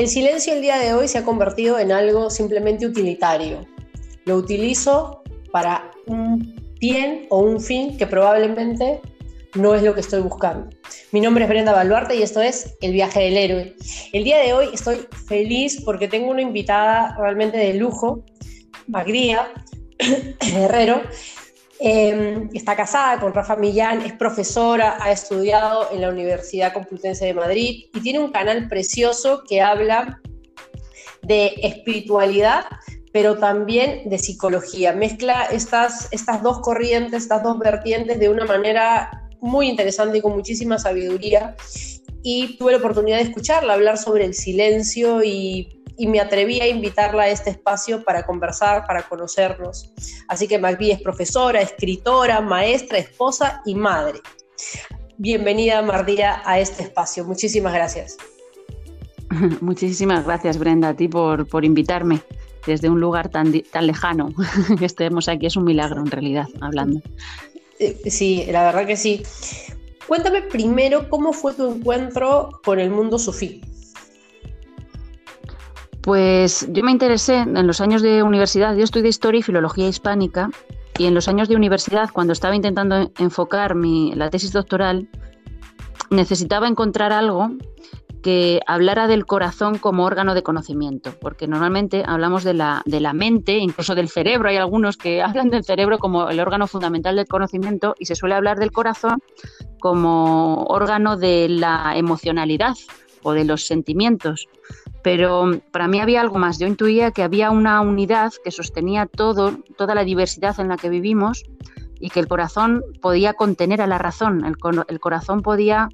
El silencio el día de hoy se ha convertido en algo simplemente utilitario. Lo utilizo para un bien o un fin que probablemente no es lo que estoy buscando. Mi nombre es Brenda Baluarte y esto es El viaje del héroe. El día de hoy estoy feliz porque tengo una invitada realmente de lujo, Magría Herrero. Eh, está casada con Rafa Millán, es profesora, ha estudiado en la Universidad Complutense de Madrid y tiene un canal precioso que habla de espiritualidad, pero también de psicología. Mezcla estas, estas dos corrientes, estas dos vertientes de una manera muy interesante y con muchísima sabiduría. Y tuve la oportunidad de escucharla hablar sobre el silencio y, me atreví a invitarla a este espacio para conversar, para conocernos. Así que Magvi es profesora, escritora, maestra, esposa y madre. Bienvenida, Mardía, a este espacio. Muchísimas gracias. Muchísimas gracias, Brenda, a ti por, por invitarme desde un lugar tan, tan lejano que estemos aquí. Es un milagro, en realidad, hablando. Eh, sí, la verdad que sí. Cuéntame primero cómo fue tu encuentro con el mundo sufí. Pues yo me interesé en los años de universidad, yo estudié historia y filología hispánica, y en los años de universidad, cuando estaba intentando enfocar mi, la tesis doctoral, necesitaba encontrar algo que hablara del corazón como órgano de conocimiento, porque normalmente hablamos de la, de la mente, incluso del cerebro, hay algunos que hablan del cerebro como el órgano fundamental del conocimiento y se suele hablar del corazón como órgano de la emocionalidad o de los sentimientos. Pero para mí había algo más, yo intuía que había una unidad que sostenía todo, toda la diversidad en la que vivimos y que el corazón podía contener a la razón, el, el corazón podía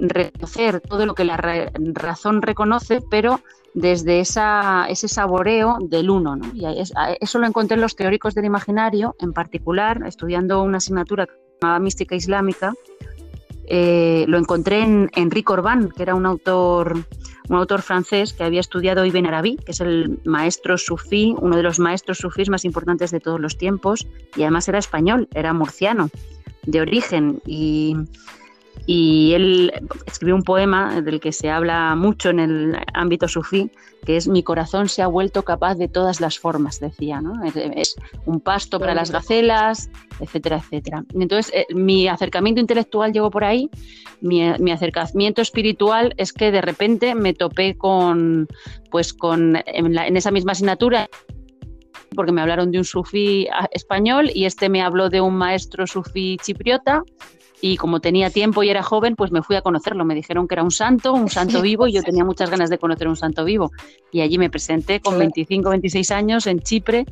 reconocer todo lo que la razón reconoce, pero desde esa, ese saboreo del uno. Y eso lo encontré en los teóricos del imaginario, en particular, estudiando una asignatura llamada Mística Islámica, eh, lo encontré en Enrique Orbán, que era un autor, un autor francés que había estudiado Ibn Arabi, que es el maestro sufí, uno de los maestros sufís más importantes de todos los tiempos, y además era español, era murciano de origen. Y y él escribió un poema del que se habla mucho en el ámbito sufí, que es Mi corazón se ha vuelto capaz de todas las formas, decía, ¿no? Es, un pasto para las gacelas, etcétera, etcétera. Entonces, eh, mi acercamiento intelectual llegó por ahí, mi, acercamiento espiritual es que de repente me topé con, pues con, en, en esa misma asignatura, porque me hablaron de un sufí español y este me habló de un maestro sufí chipriota y como tenía tiempo y era joven, pues me fui a conocerlo. Me dijeron que era un santo, un santo vivo, y yo tenía muchas ganas de conocer un santo vivo. Y allí me presenté con 25, 26 años en Chipre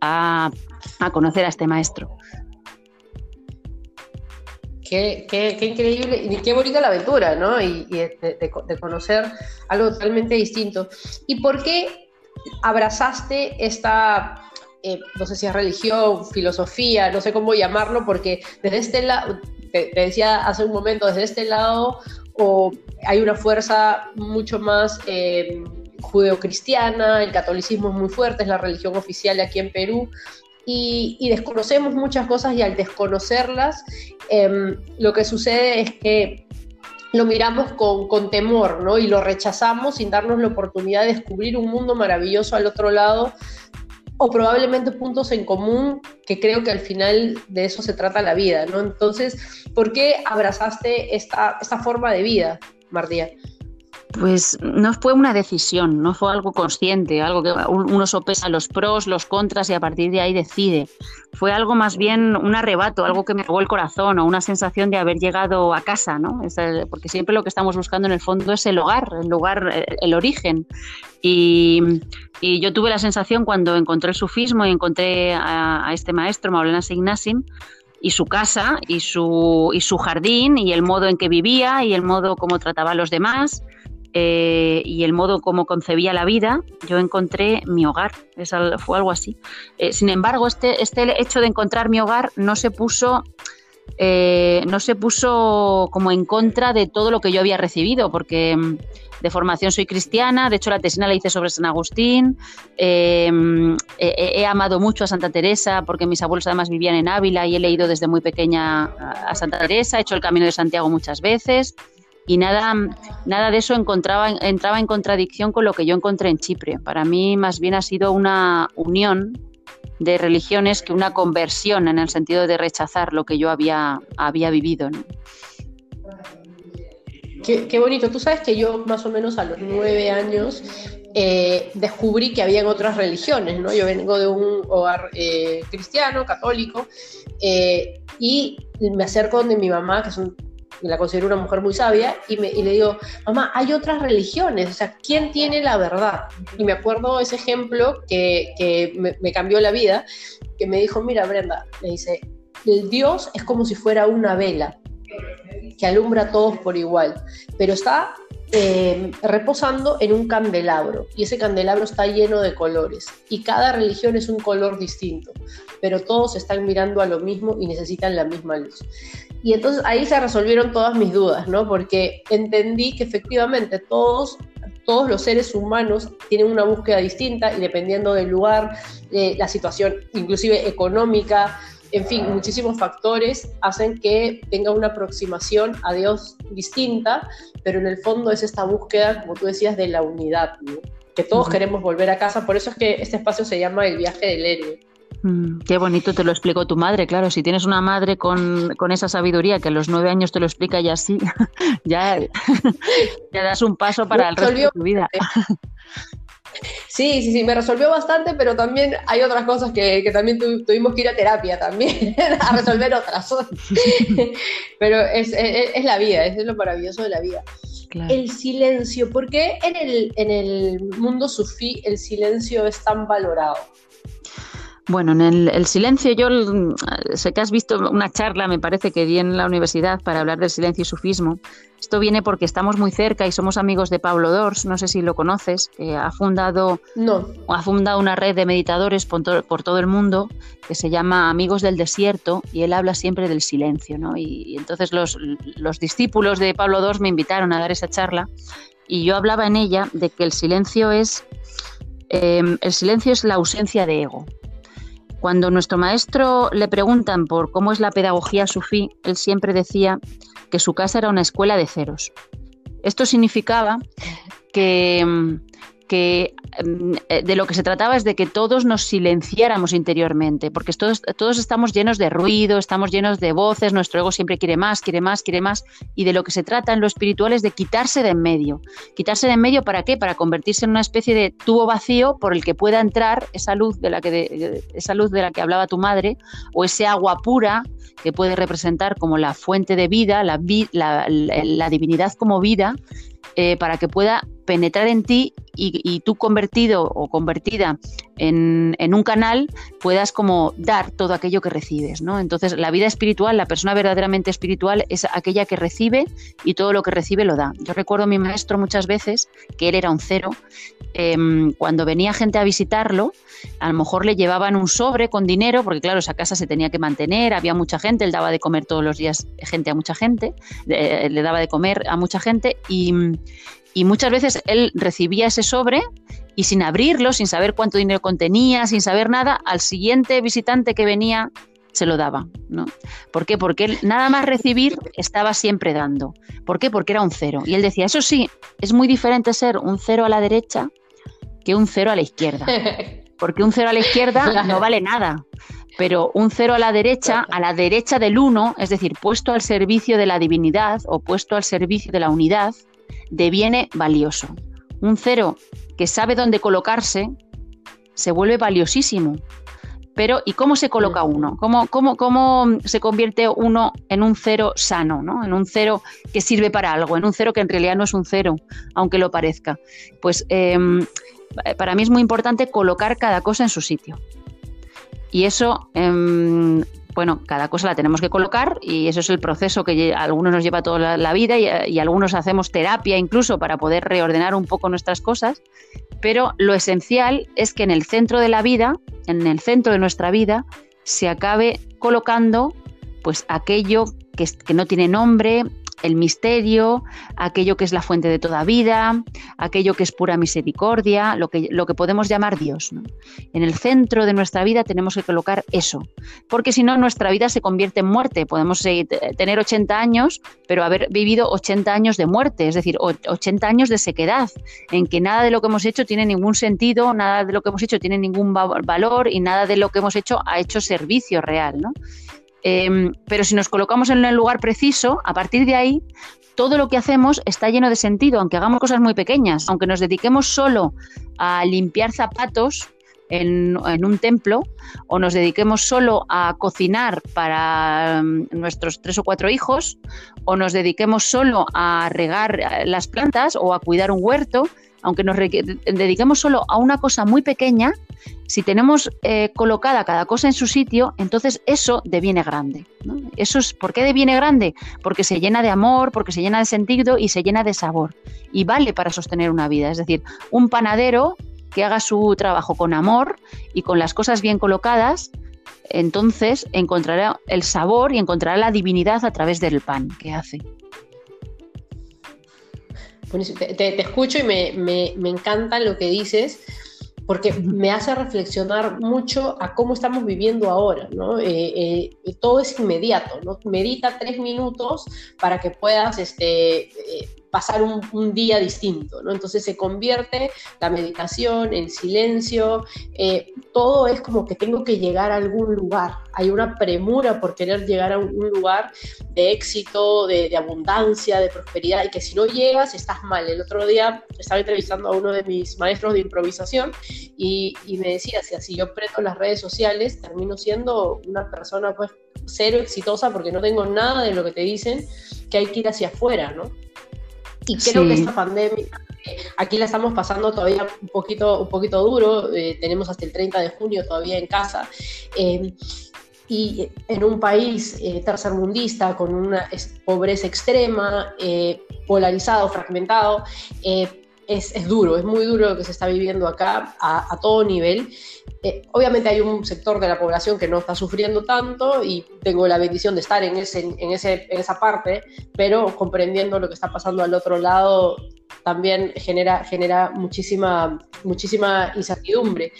a, conocer a este maestro. Qué, increíble y qué bonita la aventura, ¿no? Y, de, conocer algo totalmente distinto. ¿Y por qué abrazaste esta, eh, no sé si es religión, filosofía, no sé cómo llamarlo, porque desde este lado, te, decía hace un momento, desde este lado o hay una fuerza mucho más eh, judeocristiana, el catolicismo es muy fuerte, es la religión oficial aquí en Perú, y, desconocemos muchas cosas y al desconocerlas, em, lo que sucede es que lo miramos con, con, temor, ¿no? Y lo rechazamos sin darnos la oportunidad de descubrir un mundo maravilloso al otro lado o probablemente puntos en común que creo que al final de eso se trata la vida, ¿no? Entonces, ¿por qué abrazaste esta, esta forma de vida, Mardía? Pues no fue una decisión, no fue algo consciente, algo que uno sopesa los pros, los contras y a partir de ahí decide. Fue algo más bien un arrebato, algo que me robó el corazón o una sensación de haber llegado a casa, ¿no? porque siempre lo que estamos buscando en el fondo es el hogar, el lugar, el origen. Y, yo tuve la sensación cuando encontré el sufismo y encontré a, este maestro, Maulana Signasim, y su casa y su, y su jardín y el modo en que vivía y el modo como trataba a los demás eh, y el modo como concebía la vida, yo encontré mi hogar. fue algo así. Eh, sin embargo, este, este hecho de encontrar mi hogar no se puso. Eh, no se puso como en contra de todo lo que yo había recibido, porque mm, de formación soy cristiana, de hecho la tesina la hice sobre San Agustín, mm, he, amado mucho a Santa Teresa porque mis abuelos además vivían en Ávila y he leído desde muy pequeña a Santa Teresa, he hecho el Camino de Santiago muchas veces, y nada, nada de eso encontraba, entraba en contradicción con lo que yo encontré en Chipre. Para mí más bien ha sido una unión de religiones que una conversión en el sentido de rechazar lo que yo había, había vivido. Qué, bonito. Tú sabes que yo más o menos a los nueve años eh, descubrí que había otras religiones, ¿no? Yo vengo de un hogar eh, cristiano, católico, eh, y me acerco donde mi mamá, que es un la considero una mujer muy sabia, y, me, le digo, mamá, hay otras religiones, o sea, ¿quién tiene la verdad? Y me acuerdo ese ejemplo que, que me, me, cambió la vida, que me dijo, mira, Brenda, me dice, el Dios es como si fuera una vela que alumbra a todos por igual, pero está eh, reposando en un candelabro y ese candelabro está lleno de colores y cada religión es un color distinto, pero todos están mirando a lo mismo y necesitan la misma luz. Y entonces ahí se resolvieron todas mis dudas, ¿no? Porque entendí que efectivamente todos todos los seres humanos tienen una búsqueda distinta y dependiendo del lugar, eh, la situación inclusive económica, en fin, muchísimos factores hacen que tenga una aproximación a Dios distinta, pero en el fondo es esta búsqueda, como tú decías, de la unidad, que todos queremos volver a casa, por eso es que este espacio se llama el viaje del héroe. Mm, qué bonito te lo explicó tu madre, claro. Si tienes una madre con, esa sabiduría que a los nueve años te lo explica y así, ya, ya das un paso para el resto de tu vida. Sí, sí, sí, me resolvió bastante, pero también hay otras cosas que, también tuvimos que ir a terapia también, a resolver otras. pero es, la vida, es lo maravilloso de la vida. El silencio, ¿por qué en el, en el mundo sufí el silencio es tan valorado? Bueno, en el, silencio, yo sé que has visto una charla, me parece que di en la universidad para hablar del silencio y sufismo. Esto viene porque estamos muy cerca y somos amigos de Pablo Dors, no sé si lo conoces, que ha fundado, no. ha fundado una red de meditadores por, todo el mundo que se llama Amigos del Desierto y él habla siempre del silencio. ¿no? Y, entonces los, los discípulos de Pablo Dors me invitaron a dar esa charla y yo hablaba en ella de que el silencio es, eh, el silencio es la ausencia de ego. Cuando nuestro maestro le preguntan por cómo es la pedagogía sufí, él siempre decía que su casa era una escuela de ceros. Esto significaba que, mm, eh, de lo que se trataba es de que todos nos silenciáramos interiormente, porque todos, todos estamos llenos de ruido, estamos llenos de voces, nuestro ego siempre quiere más, quiere más, quiere más, y de lo que se trata en lo espiritual es de quitarse de en medio. ¿Quitarse de en medio para qué? Para convertirse en una especie de tubo vacío por el que pueda entrar esa luz de la que, esa luz de la que hablaba tu madre, o ese agua pura que puede representar como la fuente de vida, la, la divinidad como vida, eh, para que pueda penetrar en ti y, tú convertido o convertida en, un canal puedas como dar todo aquello que recibes, ¿no? Entonces la vida espiritual, la persona verdaderamente espiritual es aquella que recibe y todo lo que recibe lo da. Yo recuerdo a mi maestro muchas veces que él era un cero. Em, cuando venía gente a visitarlo, a lo mejor le llevaban un sobre con dinero, porque claro, esa casa se tenía que mantener, había mucha gente, él daba de comer todos los días gente a mucha gente, le daba de comer a mucha gente y, y muchas veces él recibía ese sobre y sin abrirlo, sin saber cuánto dinero contenía, sin saber nada, al siguiente visitante que venía se lo daba, ¿no? ¿Por qué? Porque él nada más recibir estaba siempre dando. ¿Por qué? Porque era un cero. Y él decía, eso sí, es muy diferente ser un cero a la derecha que un cero a la izquierda. Porque un cero a la izquierda no vale nada. Pero un cero a la derecha, a la derecha del uno, es decir, puesto al servicio de la divinidad o puesto al servicio de la unidad, deviene valioso. Un cero que sabe dónde colocarse se vuelve valiosísimo. Pero, ¿y cómo se coloca uno? ¿Cómo, cómo, cómo se convierte uno en un cero sano, ¿no? en un cero que sirve para algo, en un cero que en realidad no es un cero, aunque lo parezca? Pues em, para mí es muy importante colocar cada cosa en su sitio. Y eso em, bueno, cada cosa la tenemos que colocar y eso es el proceso que a algunos nos lleva toda la, vida y, algunos hacemos terapia incluso para poder reordenar un poco nuestras cosas, pero lo esencial es que en el centro de la vida, en el centro de nuestra vida, se acabe colocando pues aquello que, que no tiene nombre, el misterio, aquello que es la fuente de toda vida, aquello que es pura misericordia, lo que, lo que podemos llamar Dios. En el centro de nuestra vida tenemos que colocar eso, porque si no nuestra vida se convierte en muerte. Podemos tener 80 años, pero haber vivido 80 años de muerte, es decir, 80 años de sequedad, en que nada de lo que hemos hecho tiene ningún sentido, nada de lo que hemos hecho tiene ningún valor y nada de lo que hemos hecho ha hecho servicio real. ¿no? Em, pero si nos colocamos en el lugar preciso, a partir de ahí, todo lo que hacemos está lleno de sentido, aunque hagamos cosas muy pequeñas, aunque nos dediquemos solo a limpiar zapatos en, un templo o nos dediquemos solo a cocinar para em, nuestros tres o cuatro hijos o nos dediquemos solo a regar eh, las plantas o a cuidar un huerto, aunque nos dediquemos solo a una cosa muy pequeña, si tenemos eh, colocada cada cosa en su sitio, entonces eso deviene grande. Eso es, ¿Por qué deviene grande? Porque se llena de amor, porque se llena de sentido y se llena de sabor. Y vale para sostener una vida. Es decir, un panadero que haga su trabajo con amor y con las cosas bien colocadas, entonces encontrará el sabor y encontrará la divinidad a través del pan que hace. Te, escucho y me, encanta lo que dices porque me hace reflexionar mucho a cómo estamos viviendo ahora, ¿no? Eh, eh, todo es inmediato, ¿no? Medita tres minutos para que puedas este, eh, pasar un, día distinto, ¿no? Entonces se convierte la meditación, el silencio, eh, todo es como que tengo que llegar a algún lugar. Hay una premura por querer llegar a un, lugar de éxito, de, abundancia, de prosperidad, y que si no llegas estás mal. El otro día estaba entrevistando a uno de mis maestros de improvisación y, me decía, si así yo prendo las redes sociales, termino siendo una persona pues cero exitosa porque no tengo nada de lo que te dicen que hay que ir hacia afuera, ¿no? Y creo que esta pandemia, eh, aquí la estamos pasando todavía un poquito, un poquito duro, eh, tenemos hasta el 30 de junio todavía en casa. Eh, y en un país tercermundista con una pobreza extrema, polarizado, fragmentado, es, duro, es muy duro lo que se está viviendo acá a, todo nivel. Eh, obviamente hay un sector de la población que no está sufriendo tanto y tengo la bendición de estar en, ese, en, ese, en esa parte, pero comprendiendo lo que está pasando al otro lado también genera, genera muchísima, muchísima incertidumbre.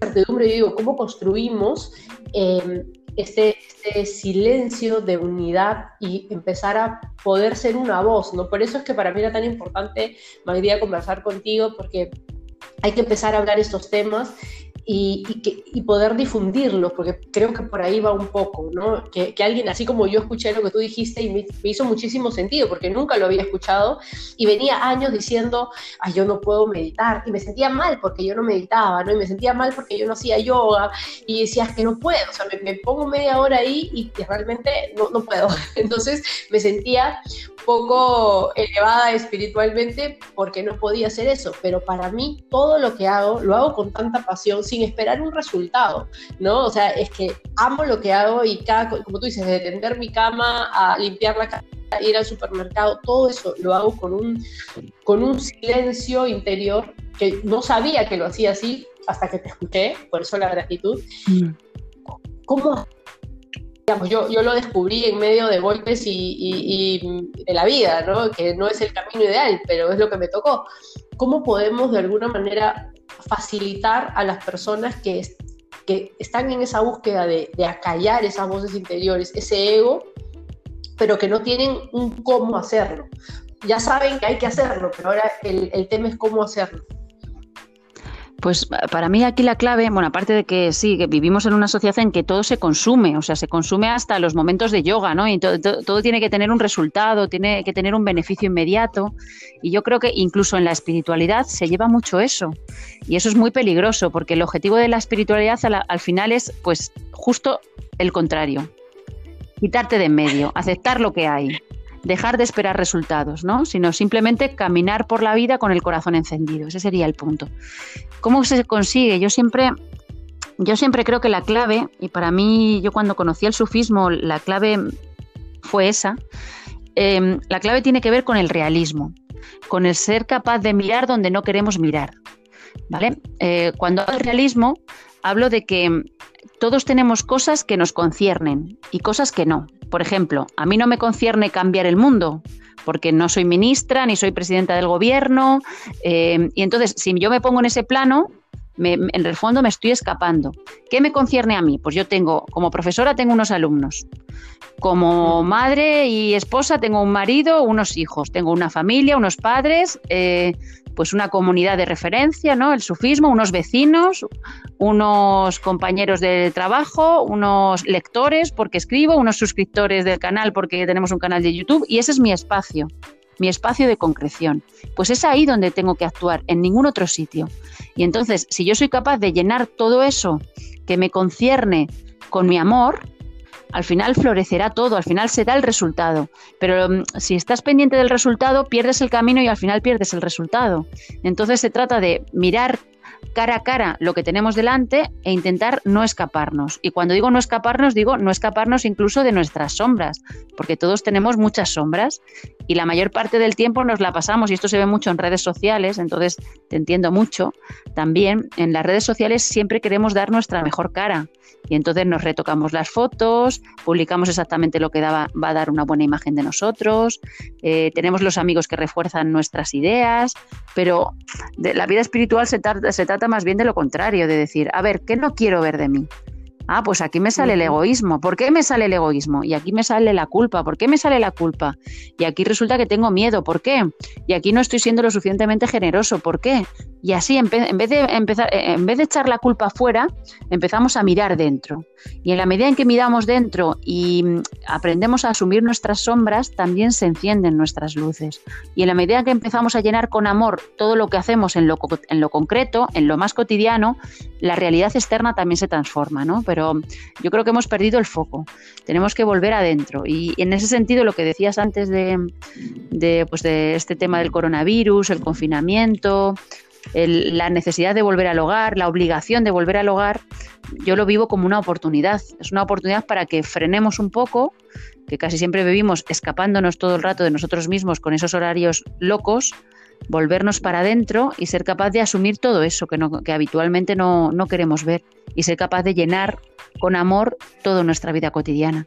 Incertidumbre, digo, ¿cómo construimos? Eh, este, este, silencio de unidad y empezar a poder ser una voz, ¿no? Por eso es que para mí era tan importante, Magdía, conversar contigo, porque hay que empezar a hablar estos temas y, y, poder difundirlo, porque creo que por ahí va un poco, ¿no? Que, alguien, así como yo escuché lo que tú dijiste y me, hizo muchísimo sentido, porque nunca lo había escuchado y venía años diciendo, ay, yo no puedo meditar, y me sentía mal porque yo no meditaba, ¿no? Y me sentía mal porque yo no hacía yoga, y decía, que no puedo, o sea, me, pongo media hora ahí y realmente no, no puedo. Entonces me sentía poco elevada espiritualmente porque no podía hacer eso, pero para mí todo lo que hago lo hago con tanta pasión sin esperar un resultado, ¿no? O sea, es que amo lo que hago y cada, como tú dices, de tender mi cama a limpiar la casa, ir al supermercado, todo eso lo hago con un, con un silencio interior que no sabía que lo hacía así hasta que te escuché, por eso la gratitud. ¿Cómo yo, yo lo descubrí en medio de golpes y, de la vida, ¿no? que no es el camino ideal, pero es lo que me tocó. ¿Cómo podemos de alguna manera facilitar a las personas que, que están en esa búsqueda de, de acallar esas voces interiores, ese ego, pero que no tienen un cómo hacerlo? Ya saben que hay que hacerlo, pero ahora el, el tema es cómo hacerlo. Pues para mí aquí la clave, bueno, aparte de que sí, que vivimos en una sociedad en que todo se consume, o sea, se consume hasta los momentos de yoga, ¿no? Y todo, tiene que tener un resultado, tiene que tener un beneficio inmediato. Y yo creo que incluso en la espiritualidad se lleva mucho eso. Y eso es muy peligroso, porque el objetivo de la espiritualidad al final es, pues, justo el contrario. Quitarte de en medio, aceptar lo que hay dejar de esperar resultados, ¿no? sino simplemente caminar por la vida con el corazón encendido. Ese sería el punto. ¿Cómo se consigue? Yo siempre, yo siempre creo que la clave, y para mí, yo cuando conocí el sufismo, la clave fue esa, em, la clave tiene que ver con el realismo, con el ser capaz de mirar donde no queremos mirar. ¿Vale? Eh, cuando hablo de realismo, hablo de que todos tenemos cosas que nos conciernen y cosas que no. Por ejemplo, a mí no me concierne cambiar el mundo, porque no soy ministra ni soy presidenta del gobierno. Eh, y entonces, si yo me pongo en ese plano, en el fondo me estoy escapando. ¿Qué me concierne a mí? Pues yo tengo, como profesora, tengo unos alumnos. Como madre y esposa, tengo un marido, unos hijos. Tengo una familia, unos padres, eh, pues una comunidad de referencia, ¿no? El sufismo, unos vecinos, unos compañeros de trabajo, unos lectores porque escribo, unos suscriptores del canal porque tenemos un canal de YouTube y ese es mi espacio mi espacio de concreción. Pues es ahí donde tengo que actuar, en ningún otro sitio. Y entonces, si yo soy capaz de llenar todo eso que me concierne con mi amor, al final florecerá todo, al final será el resultado. Pero mm, si estás pendiente del resultado, pierdes el camino y al final pierdes el resultado. Entonces se trata de mirar cara a cara lo que tenemos delante e intentar no escaparnos. Y cuando digo no escaparnos, digo no escaparnos incluso de nuestras sombras, porque todos tenemos muchas sombras y la mayor parte del tiempo nos la pasamos, y esto se ve mucho en redes sociales, entonces te entiendo mucho, también en las redes sociales siempre queremos dar nuestra mejor cara y entonces nos retocamos las fotos, publicamos exactamente lo que va a dar una buena imagen de nosotros, eh, tenemos los amigos que refuerzan nuestras ideas, pero de la vida espiritual se, se trata más bien de lo contrario, de decir, a ver, ¿qué no quiero ver de mí? Ah, pues aquí me sale el egoísmo. ¿Por qué me sale el egoísmo? Y aquí me sale la culpa. ¿Por qué me sale la culpa? Y aquí resulta que tengo miedo. ¿Por qué? Y aquí no estoy siendo lo suficientemente generoso. ¿Por qué? Y así, en vez de empezar, en vez de echar la culpa fuera, empezamos a mirar dentro. Y en la medida en que miramos dentro y mm, aprendemos a asumir nuestras sombras, también se encienden nuestras luces. Y en la medida en que empezamos a llenar con amor todo lo que hacemos en lo, en lo concreto, en lo más cotidiano, la realidad externa también se transforma, ¿no? Pero yo creo que hemos perdido el foco. Tenemos que volver adentro. Y en ese sentido, lo que decías antes de, de, pues de este tema del coronavirus, el confinamiento, la necesidad de volver al hogar, la obligación de volver al hogar, yo lo vivo como una oportunidad. Es una oportunidad para que frenemos un poco, que casi siempre vivimos escapándonos todo el rato de nosotros mismos con esos horarios locos, volvernos para adentro y ser capaz de asumir todo eso que, que habitualmente no, queremos ver y ser capaz de llenar con amor toda nuestra vida cotidiana.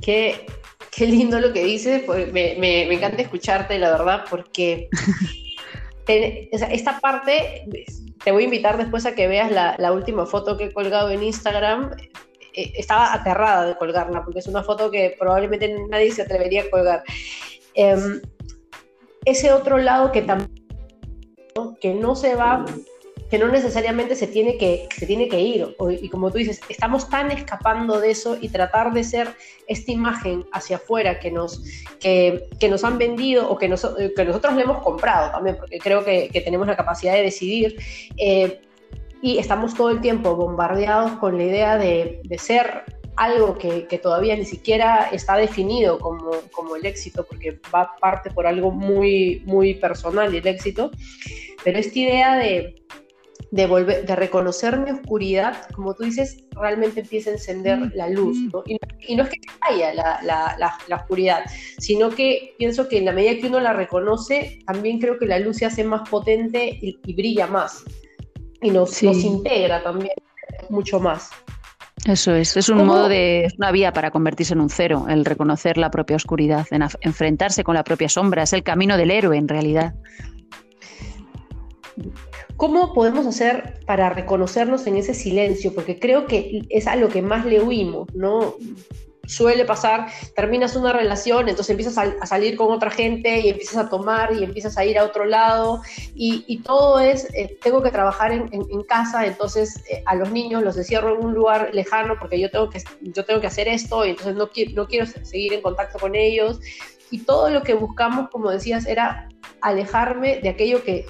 Qué, qué lindo lo que dices, pues me, me, encanta escucharte, la verdad, porque esta parte, te voy a invitar después a que veas la, última foto que he colgado en Instagram. Eh, estaba aterrada de colgarla porque es una foto que probablemente nadie se atrevería a colgar. Em, ese otro lado que también que no se va que no necesariamente se tiene que, se tiene que ir. y como tú dices, estamos tan escapando de eso y tratar de ser esta imagen hacia afuera que nos, que, nos han vendido o que, que nosotros le hemos comprado también, porque creo que, tenemos la capacidad de decidir. Eh, y estamos todo el tiempo bombardeados con la idea de, ser algo que, todavía ni siquiera está definido como, como, el éxito, porque va parte por algo muy, muy personal el éxito, pero esta idea de, de, volver, de reconocer mi oscuridad, como tú dices, realmente empieza a encender mm, la luz. Y, no es que vaya la, la, oscuridad, sino que pienso que en la medida que uno la reconoce, también creo que la luz se hace más potente y, brilla más. Y nos, nos, integra también mucho más. Eso es, es un modo de, es una vía para convertirse en un cero, el reconocer la propia oscuridad, en enfrentarse con la propia sombra, es el camino del héroe en realidad. ¿Cómo podemos hacer para reconocernos en ese silencio? Porque creo que es a lo que más le huimos, ¿no? Suele pasar, terminas una relación, entonces empiezas a, salir con otra gente y empiezas a tomar y empiezas a ir a otro lado y, todo es, eh, tengo que trabajar en, casa, entonces eh, a los niños los encierro en un lugar lejano porque yo tengo que, yo tengo que hacer esto y entonces no, no quiero seguir en contacto con ellos. Y todo lo que buscamos, como decías, era alejarme de aquello que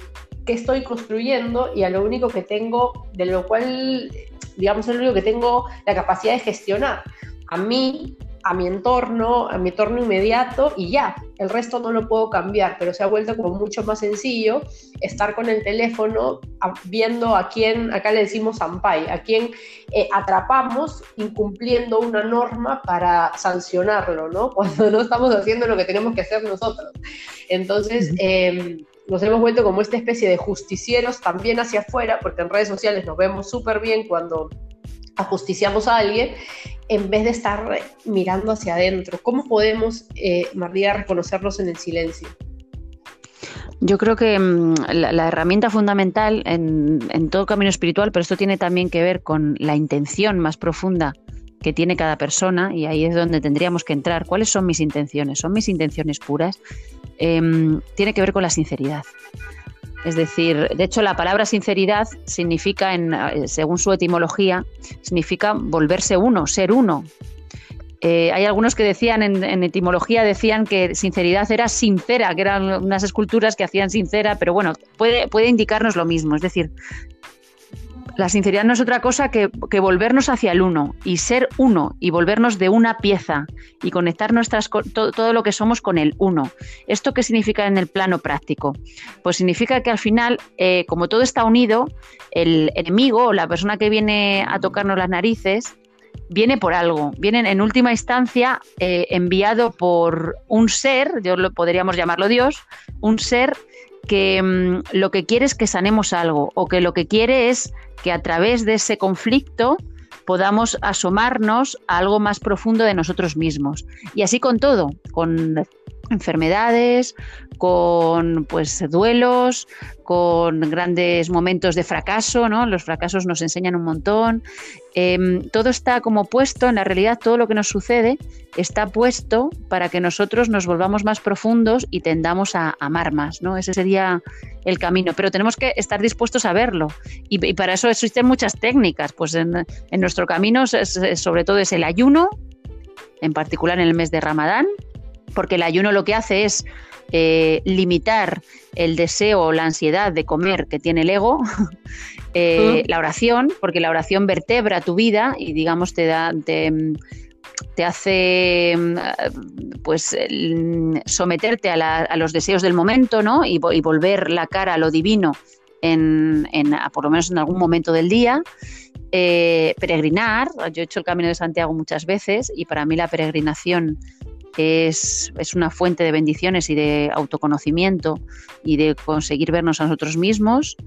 estoy construyendo y a lo único que tengo, de lo cual, digamos, es lo único que tengo la capacidad de gestionar. A mí, a mi entorno, a mi entorno inmediato y ya, el resto no lo puedo cambiar, pero se ha vuelto como mucho más sencillo estar con el teléfono viendo a quién, acá le decimos Zampai, a quién eh, atrapamos incumpliendo una norma para sancionarlo, ¿no? Cuando no estamos haciendo lo que tenemos que hacer nosotros. Entonces, nos hemos vuelto como esta especie de justicieros también hacia afuera, porque en redes sociales nos vemos súper bien cuando ajusticiamos a alguien en vez de estar mirando hacia adentro. ¿Cómo podemos, eh, María, reconocerlos en el silencio? Yo creo que mm, la, herramienta fundamental en, en, todo camino espiritual, pero esto tiene también que ver con la intención más profunda que tiene cada persona, y ahí es donde tendríamos que entrar. ¿Cuáles son mis intenciones? ¿Son mis intenciones puras? Em, tiene que ver con la sinceridad. Es decir, de hecho la palabra sinceridad significa, en, eh, según su etimología, significa volverse uno, ser uno. Eh, hay algunos que decían, en, etimología decían que sinceridad era sincera, que eran unas esculturas que hacían sincera, pero bueno, puede, puede indicarnos lo mismo. Es decir, la sinceridad no es otra cosa que, volvernos hacia el uno y ser uno y volvernos de una pieza y conectar nuestras, todo, lo que somos con el uno. ¿Esto qué significa en el plano práctico? Pues significa que al final, eh, como todo está unido, el enemigo o la persona que viene a tocarnos las narices viene por algo, viene en última instancia eh, enviado por un ser, yo lo podríamos llamarlo Dios, un ser que mm, lo que quiere es que sanemos algo o que lo que quiere es que a través de ese conflicto podamos asomarnos a algo más profundo de nosotros mismos. Y así con todo, con enfermedades, con pues duelos, con grandes momentos de fracaso, ¿no? Los fracasos nos enseñan un montón. Em, todo está como puesto, en la realidad todo lo que nos sucede está puesto para que nosotros nos volvamos más profundos y tendamos a amar más, ¿no? Ese sería el camino, pero tenemos que estar dispuestos a verlo y, para eso existen muchas técnicas, pues en, nuestro camino sobre todo es el ayuno, en particular en el mes de Ramadán, porque el ayuno lo que hace es eh, limitar el deseo o la ansiedad de comer que tiene el ego, eh, la oración, porque la oración vertebra tu vida y digamos te da, te, hace pues someterte a, los deseos del momento, ¿no? Y, volver la cara a lo divino en, por lo menos en algún momento del día. Eh, peregrinar, yo he hecho el Camino de Santiago muchas veces y para mí la peregrinación es, una fuente de bendiciones y de autoconocimiento y de conseguir vernos a nosotros mismos.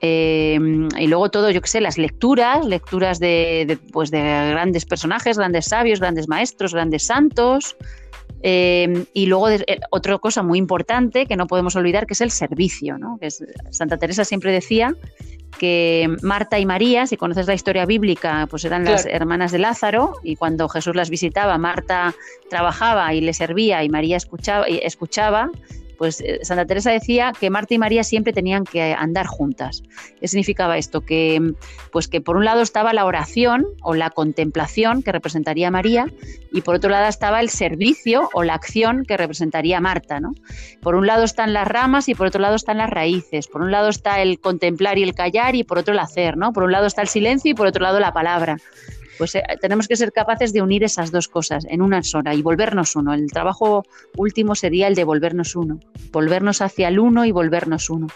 Em, y luego todo, yo qué sé, las lecturas, lecturas de, pues de grandes personajes, grandes sabios, grandes maestros, grandes santos. Em, y luego eh, otra cosa muy importante que no podemos olvidar, que es el servicio. ¿no? Que Santa Teresa siempre decía que Marta y María, si conoces la historia bíblica, pues eran las hermanas de Lázaro y cuando Jesús las visitaba, Marta trabajaba y le servía y María escuchaba, y escuchaba pues eh, Santa Teresa decía que Marta y María siempre tenían que andar juntas. ¿Qué significaba esto? Que, pues que por un lado estaba la oración o la contemplación que representaría María y por otro lado estaba el servicio o la acción que representaría Marta. ¿no? Por un lado están las ramas y por otro lado están las raíces. Por un lado está el contemplar y el callar y por otro el hacer. ¿no? Por un lado está el silencio y por otro lado la palabra pues eh, tenemos que ser capaces de unir esas dos cosas en una sola y volvernos uno. El trabajo último sería el de volvernos uno, volvernos hacia el uno y volvernos uno.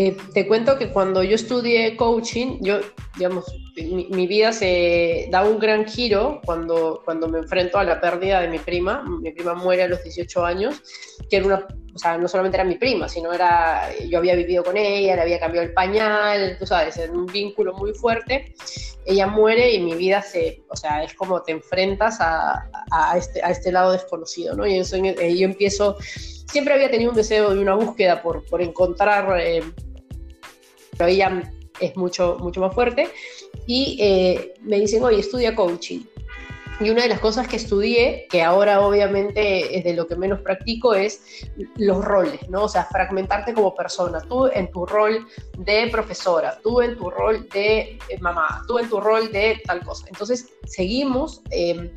Eh, te cuento que cuando yo estudié coaching, yo, digamos, mi, vida se da un gran giro cuando, cuando me enfrento a la pérdida de mi prima. Mi prima muere a los 18 años, que era una, o sea, no solamente era mi prima, sino era, yo había vivido con ella, le había cambiado el pañal, tú sabes, en un vínculo muy fuerte. Ella muere y mi vida se, o sea, es como te enfrentas a, a, este, a este lado desconocido, ¿no? Y eso, yo empiezo, siempre había tenido un deseo y una búsqueda por, por encontrar... Eh, pero ella es mucho, mucho más fuerte. Y eh, me dicen, oye, estudia coaching. Y una de las cosas que estudié, que ahora obviamente es de lo que menos practico, es los roles, ¿no? O sea, fragmentarte como persona. Tú en tu rol de profesora, tú en tu rol de eh, mamá, tú en tu rol de tal cosa. Entonces, seguimos em,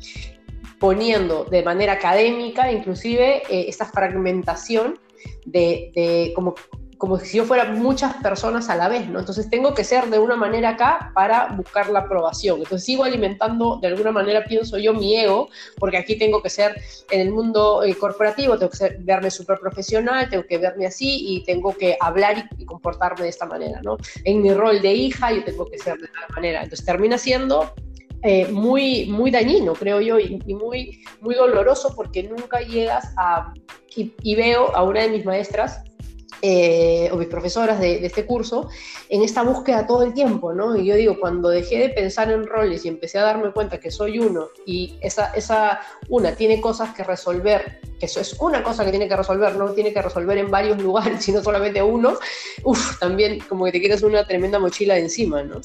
poniendo de manera académica, inclusive, eh, esta fragmentación de, de como como si yo fuera muchas personas a la vez, ¿no? Entonces tengo que ser de una manera acá para buscar la aprobación. Entonces sigo alimentando de alguna manera, pienso yo, mi ego, porque aquí tengo que ser en el mundo eh, corporativo, tengo que verme súper profesional, tengo que verme así y tengo que hablar y, comportarme de esta manera, ¿no? En mi rol de hija yo tengo que ser de tal manera. Entonces termina siendo eh, muy, muy dañino, creo yo, y, muy, muy doloroso porque nunca llegas a... y, veo a una de mis maestras eh, o mis profesoras de, este curso, en esta búsqueda todo el tiempo, ¿no? Y yo digo, cuando dejé de pensar en roles y empecé a darme cuenta que soy uno y esa, esa una tiene cosas que resolver, que eso es una cosa que tiene que resolver, no tiene que resolver en varios lugares, sino solamente uno, uff, también como que te quieres una tremenda mochila de encima, ¿no?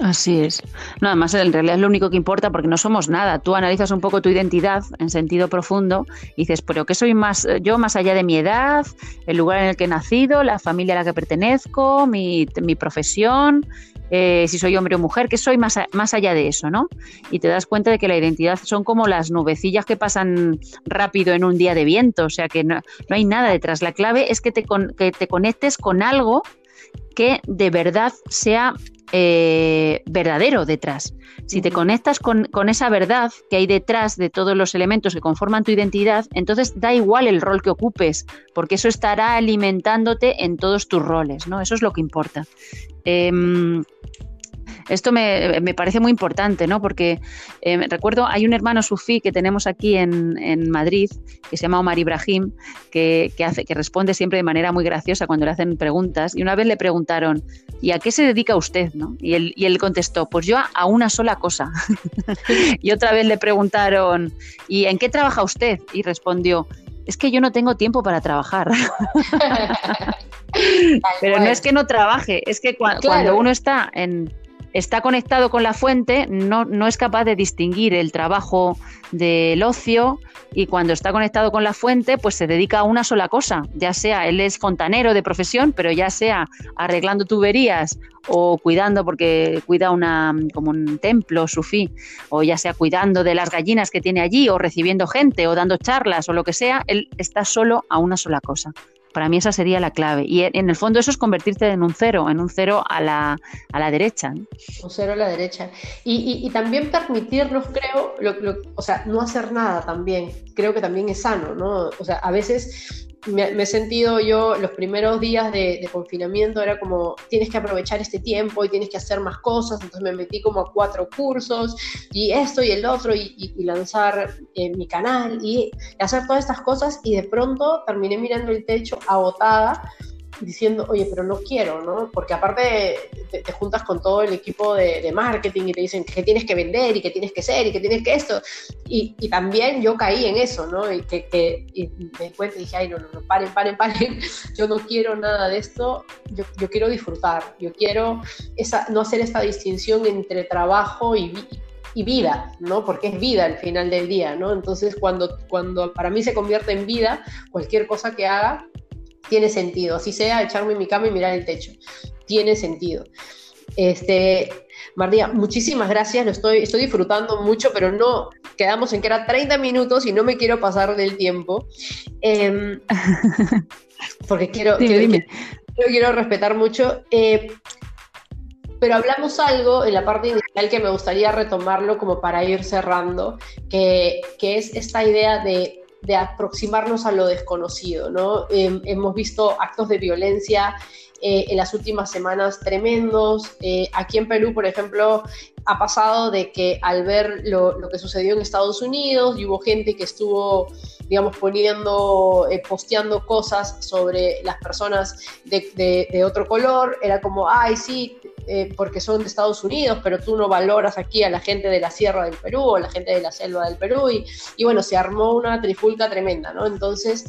Así es. No, además en realidad es lo único que importa porque no somos nada. Tú analizas un poco tu identidad en sentido profundo y dices, pero ¿qué soy más yo más allá de mi edad, el lugar en el que he nacido, la familia a la que pertenezco, mi, profesión, eh, si soy hombre o mujer, ¿qué soy más, más allá de eso, ¿no? Y te das cuenta de que la identidad son como las nubecillas que pasan rápido en un día de viento, o sea que no, hay nada detrás. La clave es que te, que te conectes con algo que de verdad sea eh, verdadero detrás. Si te conectas con, esa verdad que hay detrás de todos los elementos que conforman tu identidad, entonces da igual el rol que ocupes, porque eso estará alimentándote en todos tus roles, ¿no? Eso es lo que importa. Em, esto me, parece muy importante, ¿no? Porque eh, recuerdo, hay un hermano sufí que tenemos aquí en, Madrid, que se llama Omar Ibrahim, que, hace, que responde siempre de manera muy graciosa cuando le hacen preguntas. Y una vez le preguntaron, ¿y a qué se dedica usted? ¿no? Y, él, y él contestó, pues yo a una sola cosa. y otra vez le preguntaron, ¿y en qué trabaja usted? Y respondió, es que yo no tengo tiempo para trabajar. Pero no es que no trabaje, es que cuando uno está en, está conectado con la fuente, no, no es capaz de distinguir el trabajo del ocio y cuando está conectado con la fuente, pues se dedica a una sola cosa, ya sea él es fontanero de profesión, pero ya sea arreglando tuberías o cuidando porque cuida una como un templo sufí o ya sea cuidando de las gallinas que tiene allí o recibiendo gente o dando charlas o lo que sea, él está solo a una sola cosa. Para mí esa sería la clave. Y en el fondo eso es convertirte en un cero, en un cero a la, a la derecha. Un cero a la derecha. Y, y, también permitirnos, creo, o sea, no hacer nada también. Creo que también es sano, ¿no? O sea, a veces me, he sentido yo los primeros días de, confinamiento, era como, tienes que aprovechar este tiempo y tienes que hacer más cosas, entonces me metí como a cuatro cursos y esto y el otro y, lanzar eh, mi canal y hacer todas estas cosas y de pronto terminé mirando el techo agotada diciendo, oye, pero no quiero, ¿no? Porque aparte te, juntas con todo el equipo de, marketing y te dicen que tienes que vender y que tienes que ser y que tienes que esto. Y, y también yo caí en eso, ¿no? Y, que, que y después dije, ay, no, no, no, paren, paren, paren, yo no quiero nada de esto, yo, yo quiero disfrutar, yo quiero esa, no hacer esta distinción entre trabajo y, y vida, ¿no? Porque es vida al final del día, ¿no? Entonces, cuando, cuando para mí se convierte en vida, cualquier cosa que haga tiene sentido. Así sea echarme en mi cama y mirar el techo. Tiene sentido. Este, María, muchísimas gracias, lo estoy, estoy disfrutando mucho, pero no, quedamos en que era 30 minutos y no me quiero pasar del tiempo. Em, porque quiero, quiero, respetar mucho. Eh, pero hablamos algo en la parte inicial que me gustaría retomarlo como para ir cerrando, que, que es esta idea de de aproximarnos a lo desconocido, ¿no? hemos visto actos de violencia eh, en las últimas semanas tremendos. Eh, aquí en Perú, por ejemplo, ha pasado de que al ver lo, que sucedió en Estados Unidos y hubo gente que estuvo, digamos, poniendo, eh, posteando cosas sobre las personas de, de, otro color, era como, ay, sí, porque son de Estados Unidos, pero tú no valoras aquí a la gente de la sierra del Perú o la gente de la selva del Perú. Y, bueno, se armó una trifulca tremenda, ¿no? Entonces,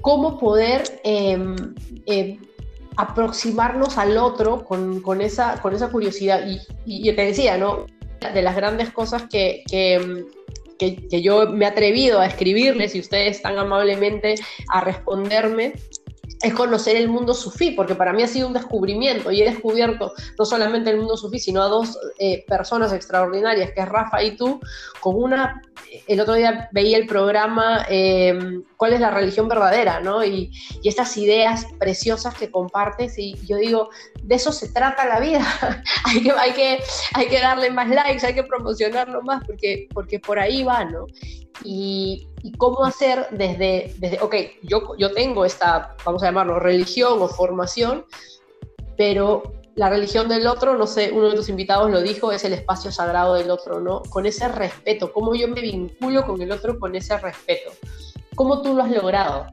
cómo poder em, em, aproximarnos al otro con, esa, curiosidad. Y, y, te decía, ¿no? De las grandes cosas em, que, que, yo me he atrevido a escribirles y ustedes tan amablemente a responderme, es conocer el mundo sufí, porque para mí ha sido un descubrimiento y he descubierto no solamente el mundo sufí, sino a dos eh, personas extraordinarias, que es Rafa y tú, con una, el otro día veía el programa eh, ¿Cuál es la religión verdadera? ¿no? Y, y, estas ideas preciosas que compartes y yo digo, de eso se trata la vida, hay, que, hay, que, hay que darle más likes, hay que promocionarlo más, porque, porque por ahí va, ¿no? Y, y cómo hacer desde, desde ok, yo, yo tengo esta, vamos a llamarlo, religión o formación, pero la religión del otro, no sé, uno de tus invitados lo dijo, es el espacio sagrado del otro, ¿no? Con ese respeto, cómo yo me vinculo con el otro con ese respeto. ¿Cómo tú lo has logrado?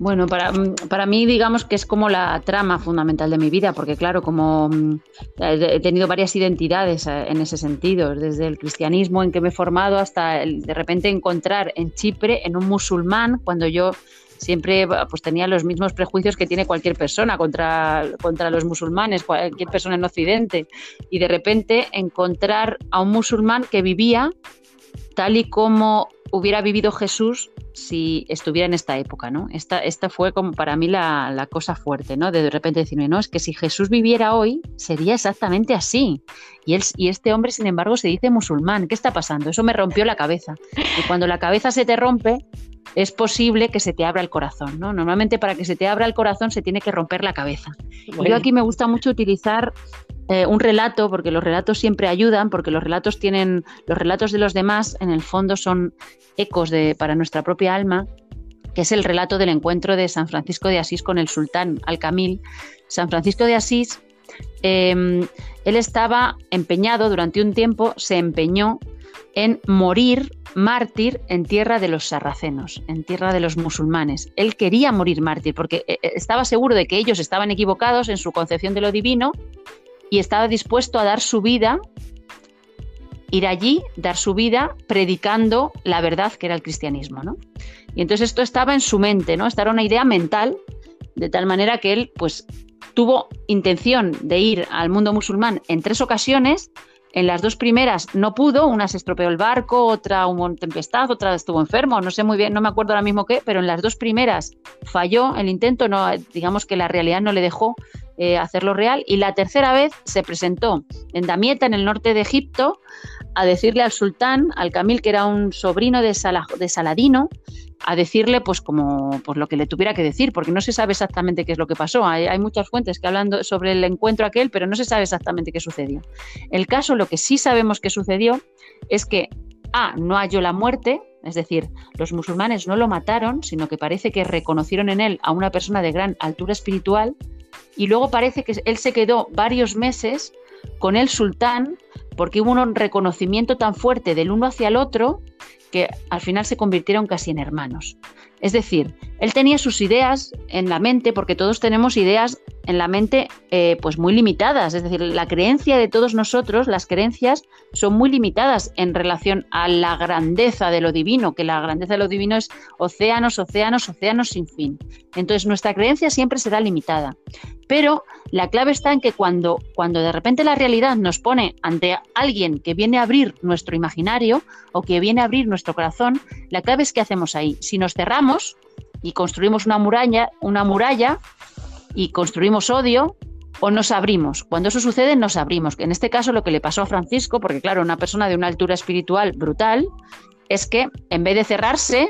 Bueno, para, mm, para, mí digamos que es como la trama fundamental de mi vida, porque claro, como mm, he tenido varias identidades eh, en ese sentido, desde el cristianismo en que me he formado hasta el, de repente encontrar en Chipre, en un musulmán, cuando yo siempre pues tenía los mismos prejuicios que tiene cualquier persona contra, contra los musulmanes, cualquier persona en Occidente, y de repente encontrar a un musulmán que vivía tal y como hubiera vivido Jesús si estuviera en esta época, ¿no? Esta, esta fue como para mí la, cosa fuerte, ¿no? De de repente decirme, no, es que si Jesús viviera hoy, sería exactamente así. Y, él, y este hombre, sin embargo, se dice musulmán. ¿Qué está pasando? Eso me rompió la cabeza. Y cuando la cabeza se te rompe, es posible que se te abra el corazón, ¿no? Normalmente para que se te abra el corazón se tiene que romper la cabeza. Yo aquí me gusta mucho utilizar eh, un relato, porque los relatos siempre ayudan, porque los relatos tienen, los relatos de los demás en el fondo son ecos de, para nuestra propia alma, que es el relato del encuentro de San Francisco de Asís con el sultán Al-Kamil. San Francisco de Asís, em, él estaba empeñado durante un tiempo, se empeñó en morir mártir en tierra de los sarracenos, en tierra de los musulmanes. Él quería morir mártir porque eh, estaba seguro de que ellos estaban equivocados en su concepción de lo divino y estaba dispuesto a dar su vida, ir allí, dar su vida predicando la verdad que era el cristianismo, ¿no? Y entonces esto estaba en su mente, ¿no? Esta era una idea mental, de tal manera que él, pues, tuvo intención de ir al mundo musulmán en tres ocasiones. En las dos primeras no pudo, una se estropeó el barco, otra hubo tempestad, otra estuvo enfermo, no sé muy bien, no me acuerdo ahora mismo qué, pero en las dos primeras falló el intento, no, digamos que la realidad no le dejó eh, hacerlo real. Y la tercera vez se presentó en Damieta, en el norte de Egipto, a decirle al sultán, al Camil, que era un sobrino de, de Saladino, a decirle pues como pues lo que le tuviera que decir, porque no se sabe exactamente qué es lo que pasó. Hay, hay, muchas fuentes que hablan sobre el encuentro aquel, pero no se sabe exactamente qué sucedió. El caso, lo que sí sabemos que sucedió es que A no halló la muerte, es decir, los musulmanes no lo mataron, sino que parece que reconocieron en él a una persona de gran altura espiritual, y luego parece que él se quedó varios meses con el sultán porque hubo un reconocimiento tan fuerte del uno hacia el otro que al final se convirtieron casi en hermanos. Es decir, él tenía sus ideas en la mente, porque todos tenemos ideas en la mente eh, pues muy limitadas. Es decir, la creencia de todos nosotros, las creencias son muy limitadas en relación a la grandeza de lo divino, que la grandeza de lo divino es océanos, océanos, océanos sin fin. Entonces nuestra creencia siempre será limitada. Pero la clave está en que cuando, cuando de repente la realidad nos pone ante alguien que viene a abrir nuestro imaginario o que viene a abrir nuestro corazón, la clave es qué hacemos ahí. Si nos cerramos y construimos una muralla, una muralla y construimos odio, o nos abrimos. Cuando eso sucede, nos abrimos. En este caso, lo que le pasó a Francisco, porque claro, una persona de una altura espiritual brutal, es que en vez de cerrarse,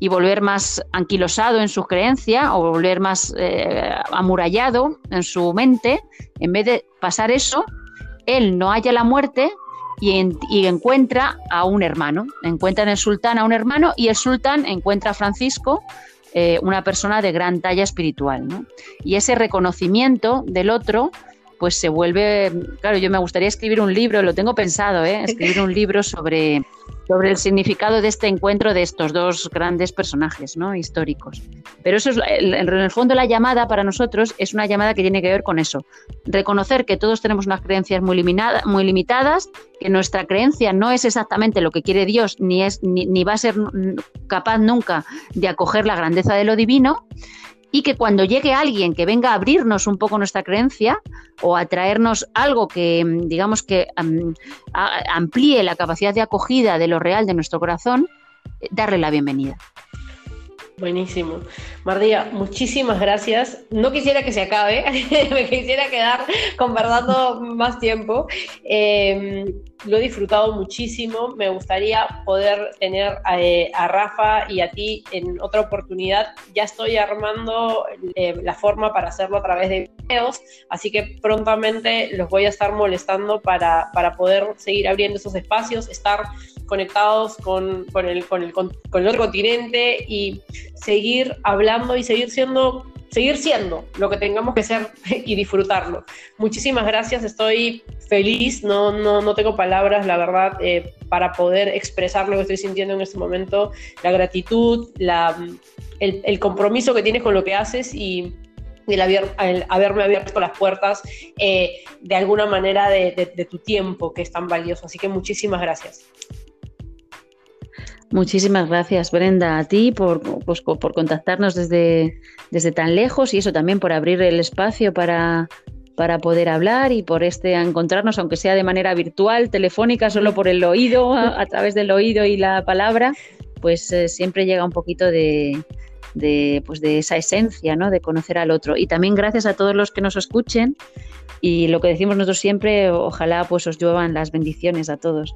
y volver más anquilosado en su creencia o volver más eh, amurallado en su mente, en vez de pasar eso, él no halla la muerte y, encuentra a un hermano. Encuentra en el sultán a un hermano y el sultán encuentra a Francisco, eh, una persona de gran talla espiritual. Y ese reconocimiento del otro pues se vuelve, claro, yo me gustaría escribir un libro, lo tengo pensado, ¿eh? escribir un libro sobre, sobre el significado de este encuentro de estos dos grandes personajes ¿no? históricos. Pero eso es, en el fondo la llamada para nosotros es una llamada que tiene que ver con eso, reconocer que todos tenemos unas creencias muy, muy limitadas, que nuestra creencia no es exactamente lo que quiere Dios, ni, es, ni va a ser capaz nunca de acoger la grandeza de lo divino, y que cuando llegue alguien que venga a abrirnos un poco nuestra creencia o a traernos algo que, mm, digamos, que amplíe la capacidad de acogida de lo real de nuestro corazón, eh, darle la bienvenida. Buenísimo. Mardía, muchísimas gracias. No quisiera que se acabe, me quisiera quedar conversando más tiempo. Em, lo he disfrutado muchísimo. Me gustaría poder tener eh, a, Rafa y a ti en otra oportunidad. Ya estoy armando eh, la forma para hacerlo a través de videos, así que prontamente los voy a estar molestando para, para poder seguir abriendo esos espacios, estar conectados con, con, el, con, el, con el otro continente y seguir hablando y seguir siendo seguir siendo lo que tengamos que ser y disfrutarlo. Muchísimas gracias, estoy feliz, no, no, no tengo palabras, la verdad, eh, para poder expresar lo que estoy sintiendo en este momento, la gratitud, la, el, compromiso que tienes con lo que haces y el, haberme abierto las puertas eh, de alguna manera de, tu tiempo, que es tan valioso. Así que muchísimas gracias. Muchísimas gracias, Brenda, a ti por, pues, por contactarnos desde, desde tan lejos y eso también por abrir el espacio para, para poder hablar y por este encontrarnos, aunque sea de manera virtual, telefónica, solo por el oído, a, través del oído y la palabra, pues eh, siempre llega un poquito de, de, pues de esa esencia, ¿no? De conocer al otro. Y también gracias a todos los que nos escuchen y lo que decimos nosotros siempre, ojalá pues os lluevan las bendiciones a todos.